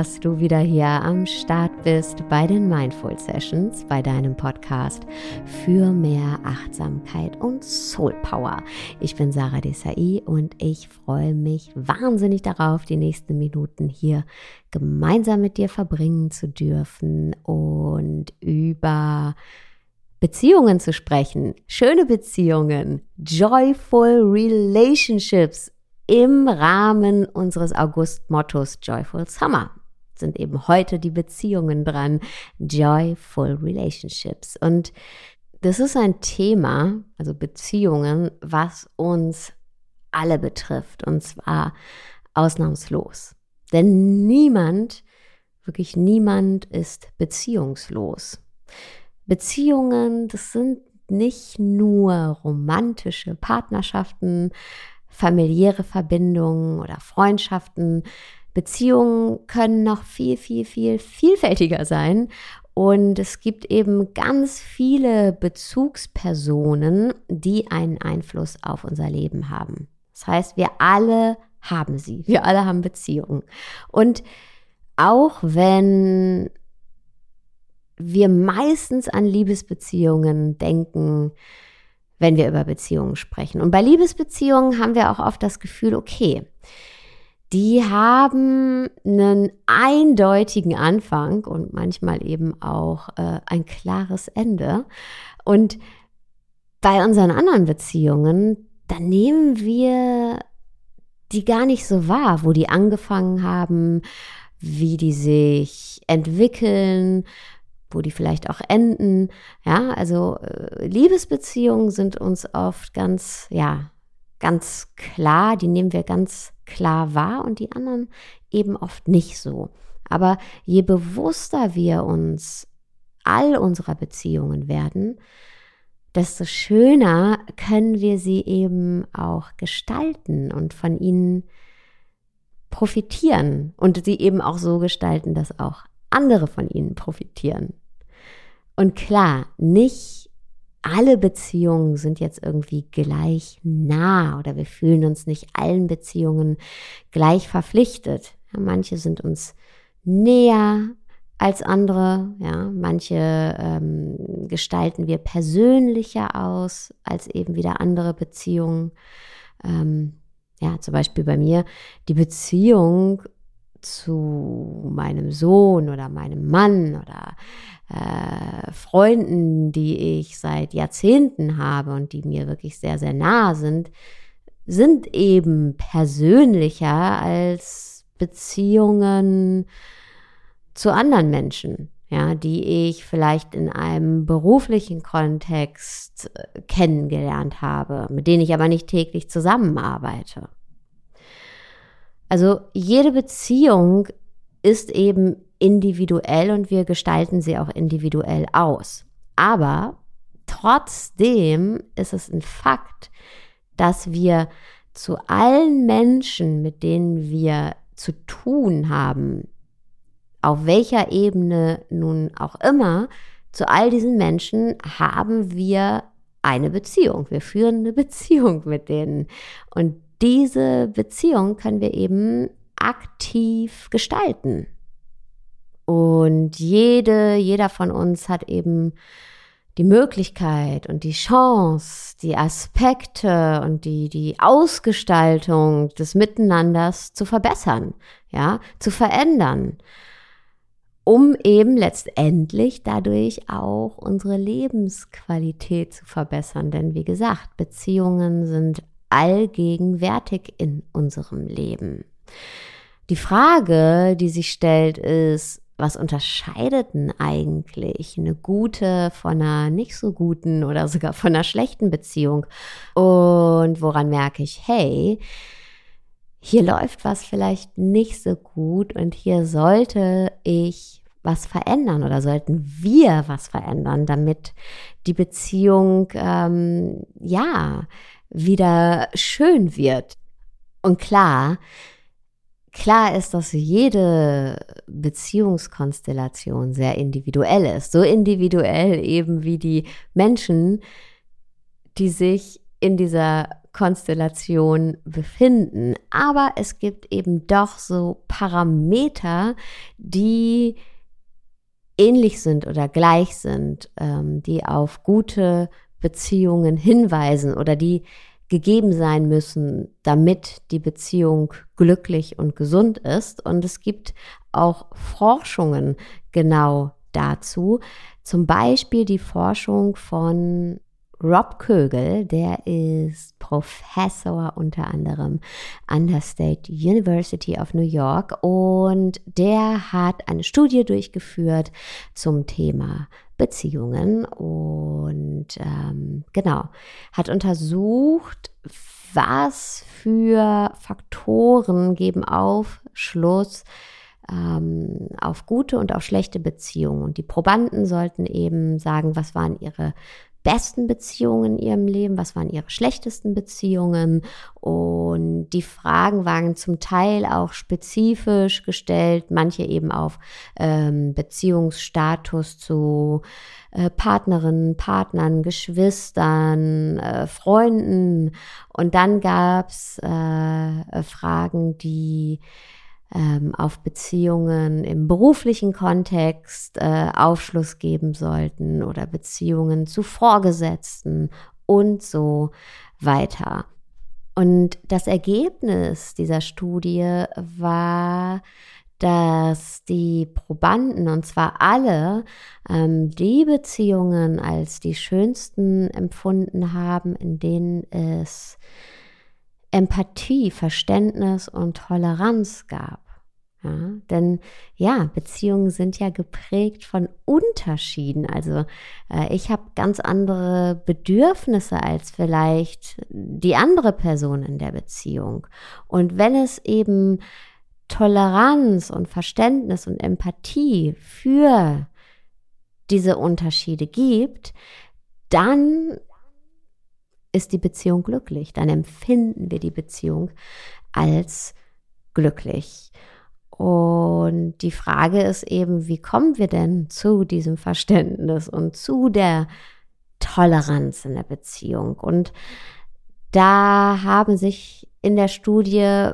dass du wieder hier am Start bist bei den Mindful Sessions, bei deinem Podcast für mehr Achtsamkeit und Soul Power. Ich bin Sarah Desai und ich freue mich wahnsinnig darauf, die nächsten Minuten hier gemeinsam mit dir verbringen zu dürfen und über Beziehungen zu sprechen, schöne Beziehungen, joyful relationships im Rahmen unseres August-Mottos Joyful Summer sind eben heute die Beziehungen dran, Joyful Relationships. Und das ist ein Thema, also Beziehungen, was uns alle betrifft und zwar ausnahmslos. Denn niemand, wirklich niemand ist beziehungslos. Beziehungen, das sind nicht nur romantische Partnerschaften, familiäre Verbindungen oder Freundschaften. Beziehungen können noch viel, viel, viel vielfältiger sein. Und es gibt eben ganz viele Bezugspersonen, die einen Einfluss auf unser Leben haben. Das heißt, wir alle haben sie. Wir alle haben Beziehungen. Und auch wenn wir meistens an Liebesbeziehungen denken, wenn wir über Beziehungen sprechen. Und bei Liebesbeziehungen haben wir auch oft das Gefühl, okay, die haben einen eindeutigen Anfang und manchmal eben auch äh, ein klares Ende. Und bei unseren anderen Beziehungen, da nehmen wir die gar nicht so wahr, wo die angefangen haben, wie die sich entwickeln, wo die vielleicht auch enden. Ja, also äh, Liebesbeziehungen sind uns oft ganz, ja, ganz klar, die nehmen wir ganz klar wahr und die anderen eben oft nicht so. Aber je bewusster wir uns all unserer Beziehungen werden, desto schöner können wir sie eben auch gestalten und von ihnen profitieren und sie eben auch so gestalten, dass auch andere von ihnen profitieren. Und klar, nicht alle Beziehungen sind jetzt irgendwie gleich nah oder wir fühlen uns nicht allen Beziehungen gleich verpflichtet. Ja, manche sind uns näher als andere, ja, manche ähm, gestalten wir persönlicher aus als eben wieder andere Beziehungen. Ähm, ja, zum Beispiel bei mir die Beziehung zu meinem Sohn oder meinem Mann oder äh, Freunden, die ich seit Jahrzehnten habe und die mir wirklich sehr, sehr nah sind, sind eben persönlicher als Beziehungen zu anderen Menschen, ja, die ich vielleicht in einem beruflichen Kontext äh, kennengelernt habe, mit denen ich aber nicht täglich zusammenarbeite. Also jede Beziehung ist eben individuell und wir gestalten sie auch individuell aus. Aber trotzdem ist es ein Fakt, dass wir zu allen Menschen, mit denen wir zu tun haben, auf welcher Ebene nun auch immer, zu all diesen Menschen haben wir eine Beziehung. Wir führen eine Beziehung mit denen. Und diese Beziehung können wir eben aktiv gestalten. Und jede, jeder von uns hat eben die Möglichkeit und die Chance, die Aspekte und die, die Ausgestaltung des Miteinanders zu verbessern, ja, zu verändern, um eben letztendlich dadurch auch unsere Lebensqualität zu verbessern. Denn wie gesagt, Beziehungen sind allgegenwärtig in unserem Leben. Die Frage, die sich stellt, ist, was unterscheidet denn eigentlich eine gute von einer nicht so guten oder sogar von einer schlechten Beziehung? Und woran merke ich, hey, hier läuft was vielleicht nicht so gut und hier sollte ich was verändern oder sollten wir was verändern, damit die Beziehung ähm, ja wieder schön wird. Und klar, klar ist, dass jede Beziehungskonstellation sehr individuell ist. So individuell eben wie die Menschen, die sich in dieser Konstellation befinden. Aber es gibt eben doch so Parameter, die ähnlich sind oder gleich sind, ähm, die auf gute Beziehungen hinweisen oder die gegeben sein müssen, damit die Beziehung glücklich und gesund ist. Und es gibt auch Forschungen genau dazu. Zum Beispiel die Forschung von Rob Kögel, der ist Professor unter anderem an der State University of New York und der hat eine Studie durchgeführt zum Thema Beziehungen und ähm, genau, hat untersucht, was für Faktoren geben Aufschluss ähm, auf gute und auf schlechte Beziehungen. Und die Probanden sollten eben sagen, was waren ihre besten Beziehungen in ihrem Leben, was waren ihre schlechtesten Beziehungen. Und die Fragen waren zum Teil auch spezifisch gestellt, manche eben auf ähm, Beziehungsstatus zu äh, Partnerinnen, Partnern, Geschwistern, äh, Freunden. Und dann gab's äh, Fragen, die ähm, auf Beziehungen im beruflichen Kontext äh, Aufschluss geben sollten oder Beziehungen zu Vorgesetzten und so weiter. Und das Ergebnis dieser Studie war, dass die Probanden, und zwar alle, ähm, die Beziehungen als die schönsten empfunden haben, in denen es Empathie, Verständnis und Toleranz gab. Ja, denn ja, Beziehungen sind ja geprägt von Unterschieden. Also äh, ich habe ganz andere Bedürfnisse als vielleicht die andere Person in der Beziehung. Und wenn es eben Toleranz und Verständnis und Empathie für diese Unterschiede gibt, dann ist die Beziehung glücklich. Dann empfinden wir die Beziehung als glücklich. Und die Frage ist eben, wie kommen wir denn zu diesem Verständnis und zu der Toleranz in der Beziehung? Und da haben sich in der Studie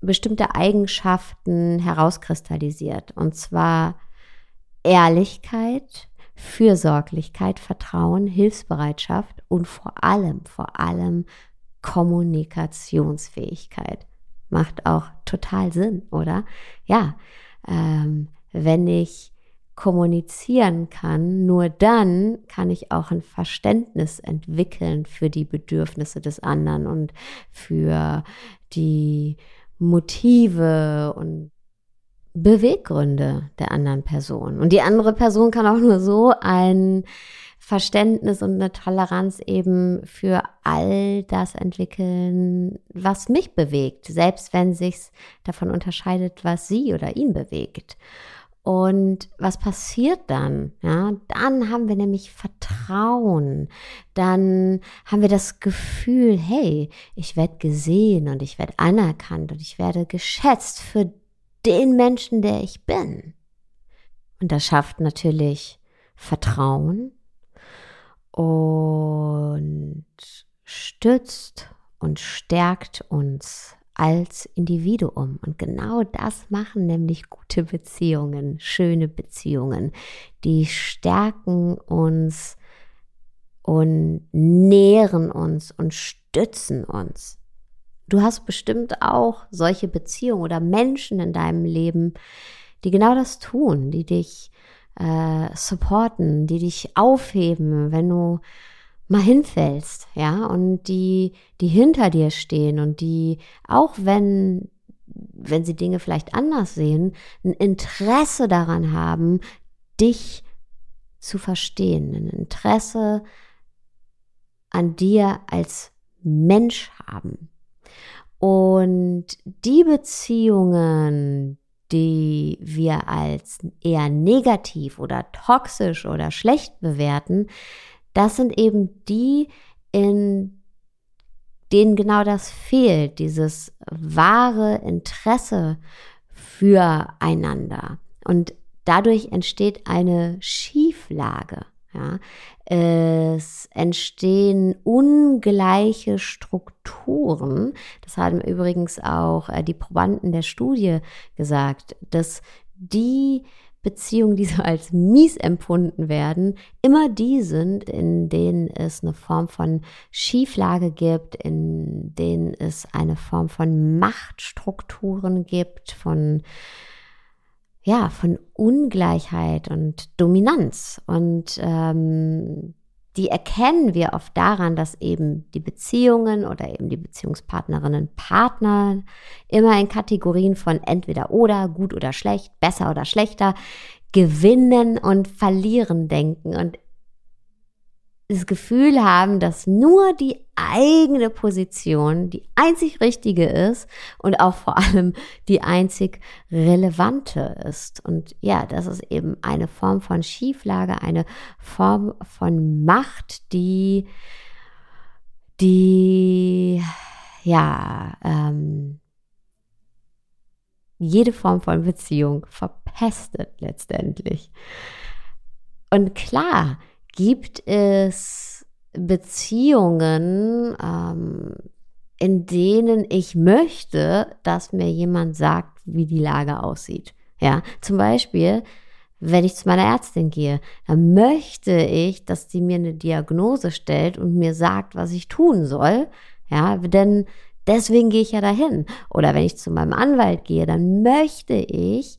bestimmte Eigenschaften herauskristallisiert. Und zwar Ehrlichkeit, Fürsorglichkeit, Vertrauen, Hilfsbereitschaft und vor allem, vor allem Kommunikationsfähigkeit. Macht auch total Sinn, oder? Ja, ähm, wenn ich kommunizieren kann, nur dann kann ich auch ein Verständnis entwickeln für die Bedürfnisse des anderen und für die Motive und Beweggründe der anderen Person. Und die andere Person kann auch nur so ein Verständnis und eine Toleranz eben für all das entwickeln, was mich bewegt, selbst wenn sich's davon unterscheidet, was sie oder ihn bewegt. Und was passiert dann? Ja, dann haben wir nämlich Vertrauen. Dann haben wir das Gefühl, hey, ich werde gesehen und ich werde anerkannt und ich werde geschätzt für den Menschen, der ich bin. Und das schafft natürlich Vertrauen und stützt und stärkt uns als Individuum. Und genau das machen nämlich gute Beziehungen, schöne Beziehungen. Die stärken uns und nähren uns und stützen uns. Du hast bestimmt auch solche Beziehungen oder Menschen in deinem Leben, die genau das tun, die dich äh, supporten, die dich aufheben, wenn du mal hinfällst, ja, und die, die hinter dir stehen und die, auch wenn, wenn sie Dinge vielleicht anders sehen, ein Interesse daran haben, dich zu verstehen, ein Interesse an dir als Mensch haben. Und die Beziehungen, die wir als eher negativ oder toxisch oder schlecht bewerten, das sind eben die, in denen genau das fehlt, dieses wahre Interesse füreinander. Und dadurch entsteht eine Schieflage. Ja, es entstehen ungleiche Strukturen. Das haben übrigens auch äh, die Probanden der Studie gesagt, dass die Beziehungen, die so als mies empfunden werden, immer die sind, in denen es eine Form von Schieflage gibt, in denen es eine Form von Machtstrukturen gibt, von ja, von Ungleichheit und Dominanz. Und ähm, die erkennen wir oft daran, dass eben die Beziehungen oder eben die Beziehungspartnerinnen, Partner immer in Kategorien von entweder oder, gut oder schlecht, besser oder schlechter, gewinnen und verlieren denken. Und das Gefühl haben, dass nur die eigene Position die einzig richtige ist und auch vor allem die einzig relevante ist. Und ja, das ist eben eine Form von Schieflage, eine Form von Macht, die, die, ja, ähm, jede Form von Beziehung verpestet letztendlich. Und klar, gibt es Beziehungen, ähm, in denen ich möchte, dass mir jemand sagt, wie die Lage aussieht. Ja, zum Beispiel, wenn ich zu meiner Ärztin gehe, dann möchte ich, dass sie mir eine Diagnose stellt und mir sagt, was ich tun soll. Ja, denn deswegen gehe ich ja dahin. Oder wenn ich zu meinem Anwalt gehe, dann möchte ich,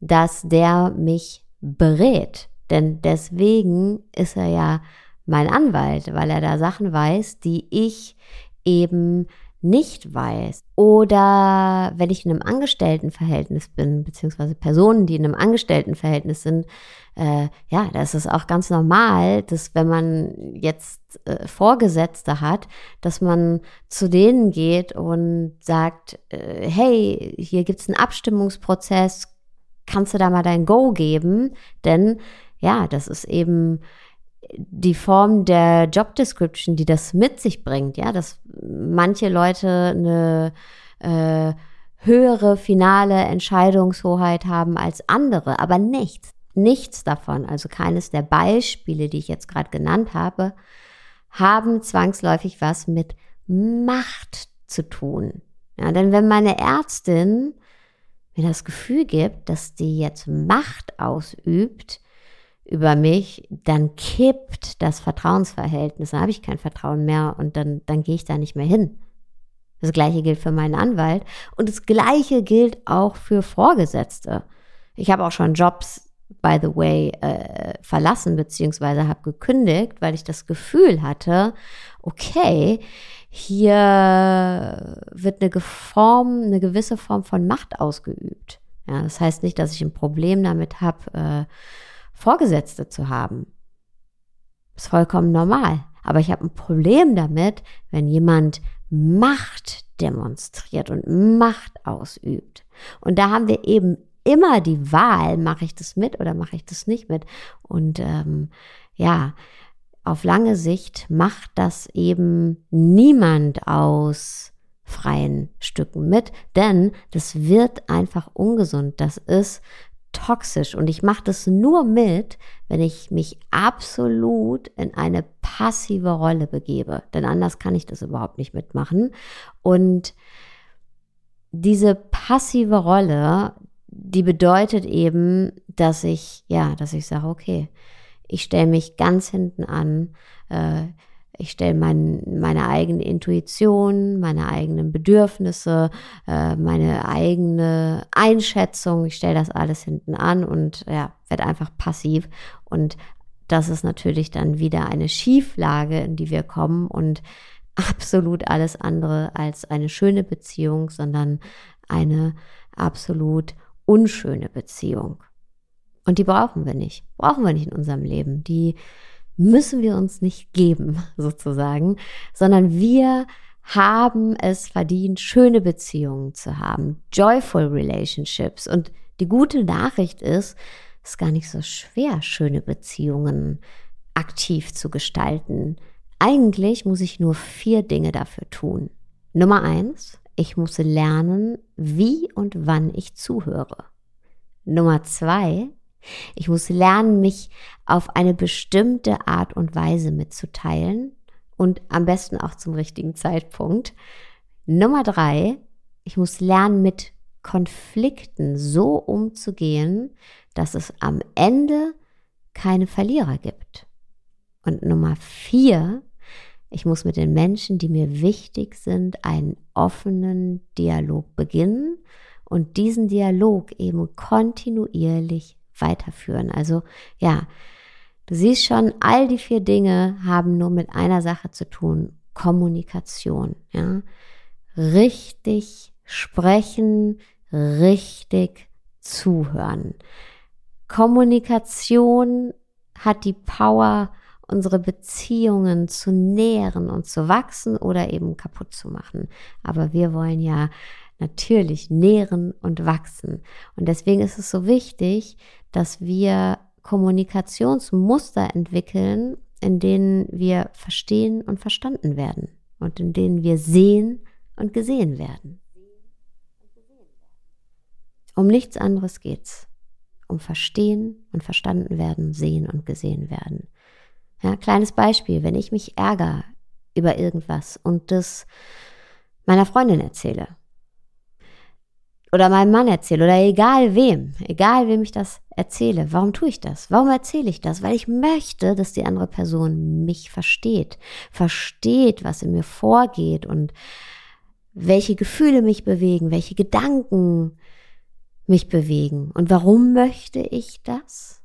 dass der mich berät. Denn deswegen ist er ja mein Anwalt, weil er da Sachen weiß, die ich eben nicht weiß. Oder wenn ich in einem Angestelltenverhältnis bin, beziehungsweise Personen, die in einem Angestelltenverhältnis sind, äh, ja, da ist auch ganz normal, dass wenn man jetzt äh, Vorgesetzte hat, dass man zu denen geht und sagt, äh, hey, hier gibt es einen Abstimmungsprozess, kannst du da mal dein Go geben? Denn ja, das ist eben die Form der Job Description, die das mit sich bringt, ja, dass manche Leute eine äh, höhere finale Entscheidungshoheit haben als andere, aber nichts, nichts davon, also keines der Beispiele, die ich jetzt gerade genannt habe, haben zwangsläufig was mit Macht zu tun. Ja, denn wenn meine Ärztin mir das Gefühl gibt, dass die jetzt Macht ausübt, über mich, dann kippt das Vertrauensverhältnis. Dann habe ich kein Vertrauen mehr und dann, dann gehe ich da nicht mehr hin. Das gleiche gilt für meinen Anwalt und das gleiche gilt auch für Vorgesetzte. Ich habe auch schon Jobs, by the way, äh, verlassen beziehungsweise habe gekündigt, weil ich das Gefühl hatte, okay, hier wird eine, Form, eine gewisse Form von Macht ausgeübt. Ja, das heißt nicht, dass ich ein Problem damit habe, äh, Vorgesetzte zu haben. Ist vollkommen normal. Aber ich habe ein Problem damit, wenn jemand Macht demonstriert und Macht ausübt. Und da haben wir eben immer die Wahl, mache ich das mit oder mache ich das nicht mit. Und ähm, ja, auf lange Sicht macht das eben niemand aus freien Stücken mit, denn das wird einfach ungesund. Das ist toxisch und ich mache das nur mit, wenn ich mich absolut in eine passive Rolle begebe, denn anders kann ich das überhaupt nicht mitmachen. Und diese passive Rolle, die bedeutet eben, dass ich, ja, dass ich sage, okay, ich stelle mich ganz hinten an, äh, ich stelle mein, meine eigene Intuition, meine eigenen Bedürfnisse, äh, meine eigene Einschätzung, ich stelle das alles hinten an und ja, werde einfach passiv. Und das ist natürlich dann wieder eine Schieflage, in die wir kommen und absolut alles andere als eine schöne Beziehung, sondern eine absolut unschöne Beziehung. Und die brauchen wir nicht. Brauchen wir nicht in unserem Leben. Die müssen wir uns nicht geben, sozusagen, sondern wir haben es verdient, schöne Beziehungen zu haben, joyful relationships. Und die gute Nachricht ist, es ist gar nicht so schwer, schöne Beziehungen aktiv zu gestalten. Eigentlich muss ich nur vier Dinge dafür tun. Nummer eins, ich muss lernen, wie und wann ich zuhöre. Nummer zwei, Ich muss lernen, mich auf eine bestimmte Art und Weise mitzuteilen und am besten auch zum richtigen Zeitpunkt. Nummer drei, ich muss lernen, mit Konflikten so umzugehen, dass es am Ende keine Verlierer gibt. Und Nummer vier, ich muss mit den Menschen, die mir wichtig sind, einen offenen Dialog beginnen und diesen Dialog eben kontinuierlich weiterführen. Also ja, du siehst schon, all die vier Dinge haben nur mit einer Sache zu tun, Kommunikation. Ja, richtig sprechen, richtig zuhören. Kommunikation hat die Power, unsere Beziehungen zu nähren und zu wachsen oder eben kaputt zu machen. Aber wir wollen ja natürlich nähren und wachsen. Und deswegen ist es so wichtig, dass wir Kommunikationsmuster entwickeln, in denen wir verstehen und verstanden werden und in denen wir sehen und gesehen werden. Um nichts anderes geht's. Um verstehen und verstanden werden, sehen und gesehen werden. Ja, kleines Beispiel, wenn ich mich ärgere über irgendwas und das meiner Freundin erzähle oder meinem Mann erzähle oder egal wem, egal wem ich das erzähle, warum tue ich das? Warum erzähle ich das? Weil ich möchte, dass die andere Person mich versteht, versteht, was in mir vorgeht und welche Gefühle mich bewegen, welche Gedanken mich bewegen. Und warum möchte ich das?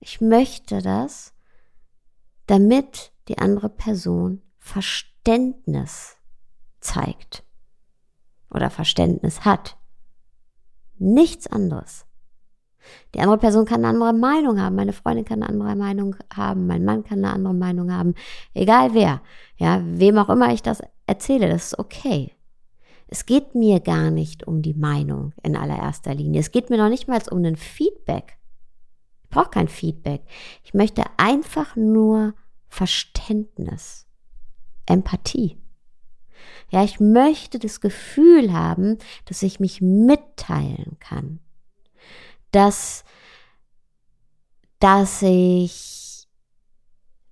Ich möchte das, damit die andere Person Verständnis zeigt oder Verständnis hat. Nichts anderes. Die andere Person kann eine andere Meinung haben, meine Freundin kann eine andere Meinung haben, mein Mann kann eine andere Meinung haben, egal wer, ja, wem auch immer ich das erzähle, das ist okay. Es geht mir gar nicht um die Meinung in allererster Linie. Es geht mir noch nicht mal um ein Feedback. Ich brauche kein Feedback. Ich möchte einfach nur Verständnis, Empathie. Ja, ich möchte das Gefühl haben, dass ich mich mitteilen kann. Dass, dass ich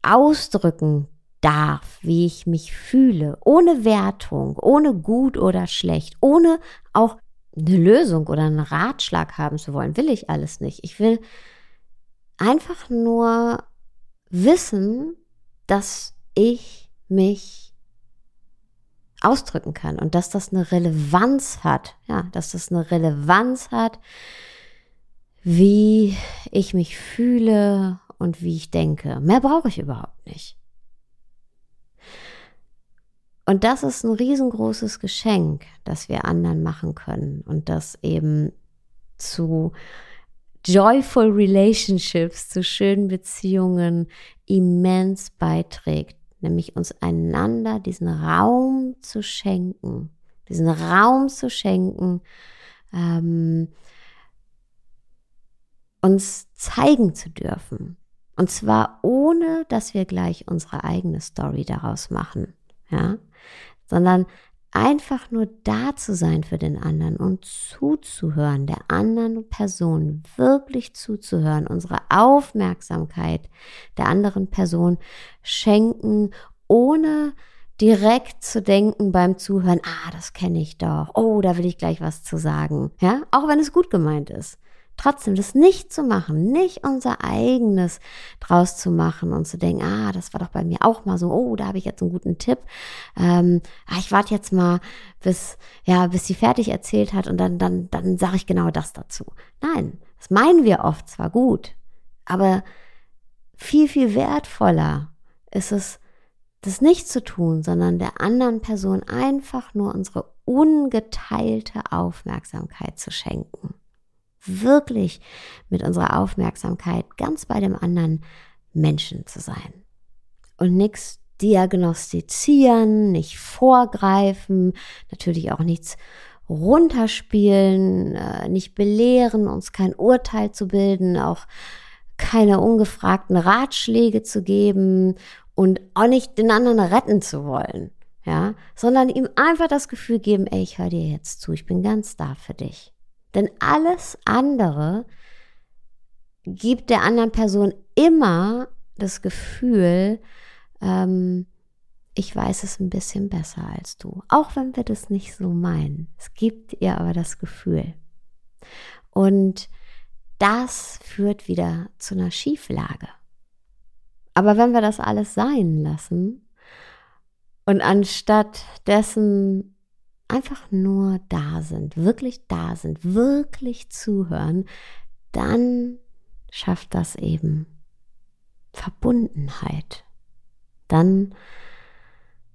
ausdrücken darf, wie ich mich fühle, ohne Wertung, ohne gut oder schlecht, ohne auch eine Lösung oder einen Ratschlag haben zu wollen, will ich alles nicht. Ich will einfach nur wissen, dass ich mich ausdrücken kann und dass das eine Relevanz hat, ja, dass das eine Relevanz hat, wie ich mich fühle und wie ich denke. Mehr brauche ich überhaupt nicht. Und das ist ein riesengroßes Geschenk, das wir anderen machen können und das eben zu joyful relationships, zu schönen Beziehungen immens beiträgt, nämlich uns einander diesen Raum zu schenken, diesen Raum zu schenken, ähm, uns zeigen zu dürfen. Und zwar ohne, dass wir gleich unsere eigene Story daraus machen ja, sondern einfach nur da zu sein für den anderen und zuzuhören, der anderen Person wirklich zuzuhören, unsere Aufmerksamkeit der anderen Person schenken, ohne direkt zu denken beim Zuhören, ah, das kenne ich doch, oh, da will ich gleich was zu sagen, ja, auch wenn es gut gemeint ist trotzdem das nicht zu machen, nicht unser eigenes draus zu machen und zu denken, ah, das war doch bei mir auch mal so, oh, da habe ich jetzt einen guten Tipp. Ähm, ah, ich warte jetzt mal, bis, ja, bis sie fertig erzählt hat und dann, dann, dann sage ich genau das dazu. Nein, das meinen wir oft zwar gut, aber viel, viel wertvoller ist es, das nicht zu tun, sondern der anderen Person einfach nur unsere ungeteilte Aufmerksamkeit zu schenken wirklich mit unserer Aufmerksamkeit ganz bei dem anderen Menschen zu sein. Und nichts diagnostizieren, nicht vorgreifen, natürlich auch nichts runterspielen, äh, nicht belehren, uns kein Urteil zu bilden, auch keine ungefragten Ratschläge zu geben und auch nicht den anderen retten zu wollen, ja, sondern ihm einfach das Gefühl geben, ey, ich höre dir jetzt zu, ich bin ganz da für dich. Denn alles andere gibt der anderen Person immer das Gefühl, ähm, ich weiß es ein bisschen besser als du. Auch wenn wir das nicht so meinen. Es gibt ihr aber das Gefühl. Und das führt wieder zu einer Schieflage. Aber wenn wir das alles sein lassen und anstatt dessen einfach nur da sind, wirklich da sind, wirklich zuhören, dann schafft das eben Verbundenheit. Dann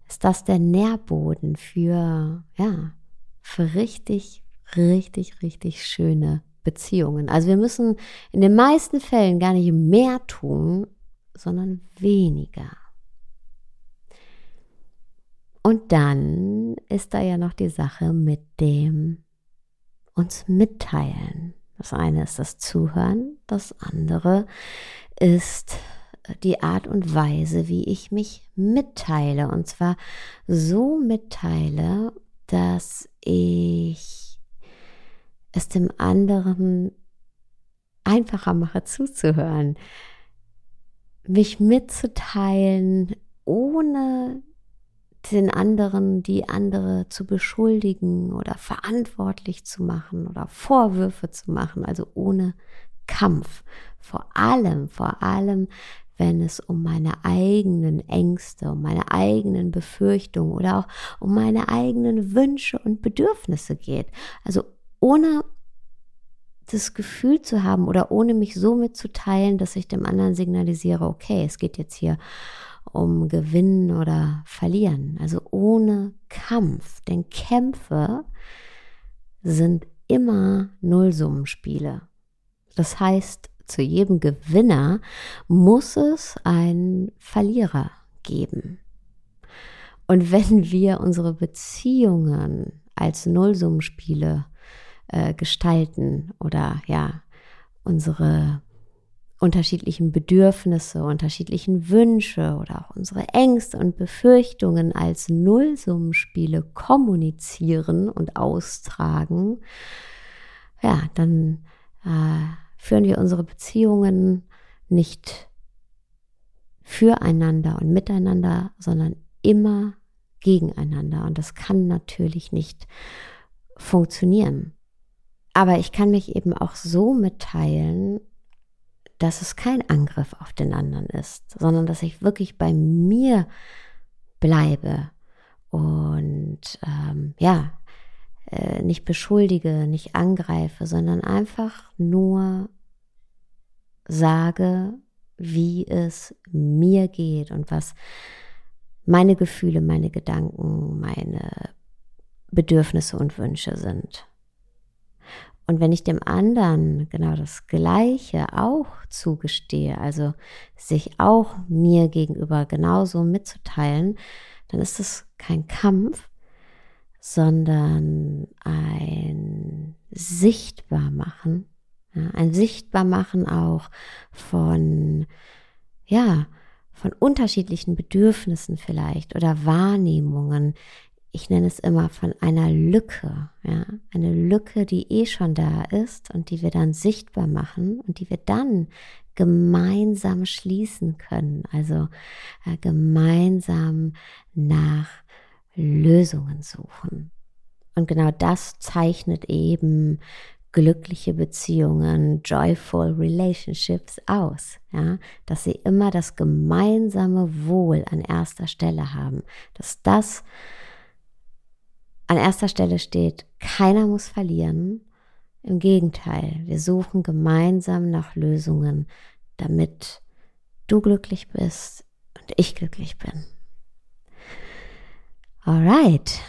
ist das der Nährboden für, ja, für richtig, richtig, richtig schöne Beziehungen. Also wir müssen in den meisten Fällen gar nicht mehr tun, sondern weniger. Und dann ist da ja noch die Sache mit dem uns mitteilen. Das eine ist das Zuhören, das andere ist die Art und Weise, wie ich mich mitteile. Und zwar so mitteile, dass ich es dem anderen einfacher mache zuzuhören. Mich mitzuteilen, ohne den anderen, die andere zu beschuldigen oder verantwortlich zu machen oder Vorwürfe zu machen, also ohne Kampf. Vor allem, vor allem, wenn es um meine eigenen Ängste, um meine eigenen Befürchtungen oder auch um meine eigenen Wünsche und Bedürfnisse geht. Also ohne das Gefühl zu haben oder ohne mich so mitzuteilen, dass ich dem anderen signalisiere, okay, es geht jetzt hier um Gewinnen oder Verlieren. Also ohne Kampf. Denn Kämpfe sind immer Nullsummenspiele. Das heißt, zu jedem Gewinner muss es einen Verlierer geben. Und wenn wir unsere Beziehungen als Nullsummenspiele äh, gestalten oder ja, unsere unterschiedlichen Bedürfnisse, unterschiedlichen Wünsche oder auch unsere Ängste und Befürchtungen als Nullsummenspiele kommunizieren und austragen, ja, dann äh, führen wir unsere Beziehungen nicht füreinander und miteinander, sondern immer gegeneinander. Und das kann natürlich nicht funktionieren. Aber ich kann mich eben auch so mitteilen, dass es kein Angriff auf den anderen ist, sondern dass ich wirklich bei mir bleibe und ähm, ja, äh, nicht beschuldige, nicht angreife, sondern einfach nur sage, wie es mir geht und was meine Gefühle, meine Gedanken, meine Bedürfnisse und Wünsche sind. Und wenn ich dem anderen genau das Gleiche auch zugestehe, also sich auch mir gegenüber genauso mitzuteilen, dann ist es kein Kampf, sondern ein Sichtbarmachen, ja, ein Sichtbarmachen auch von, ja, von unterschiedlichen Bedürfnissen vielleicht oder Wahrnehmungen. Ich nenne es immer von einer Lücke, ja, eine Lücke, die eh schon da ist und die wir dann sichtbar machen und die wir dann gemeinsam schließen können, also äh, gemeinsam nach Lösungen suchen. Und genau das zeichnet eben glückliche Beziehungen, joyful relationships aus, ja, dass sie immer das gemeinsame Wohl an erster Stelle haben, dass das an erster Stelle steht, keiner muss verlieren. Im Gegenteil, wir suchen gemeinsam nach Lösungen, damit du glücklich bist und ich glücklich bin. Alright.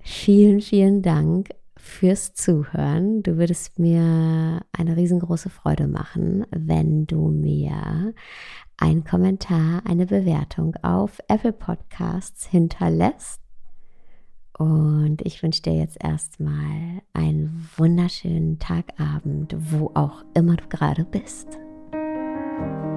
Vielen, vielen Dank fürs Zuhören. Du würdest mir eine riesengroße Freude machen, wenn du mir einen Kommentar, eine Bewertung auf Apple Podcasts hinterlässt. Und ich wünsche dir jetzt erstmal einen wunderschönen Tagabend, wo auch immer du gerade bist. Musik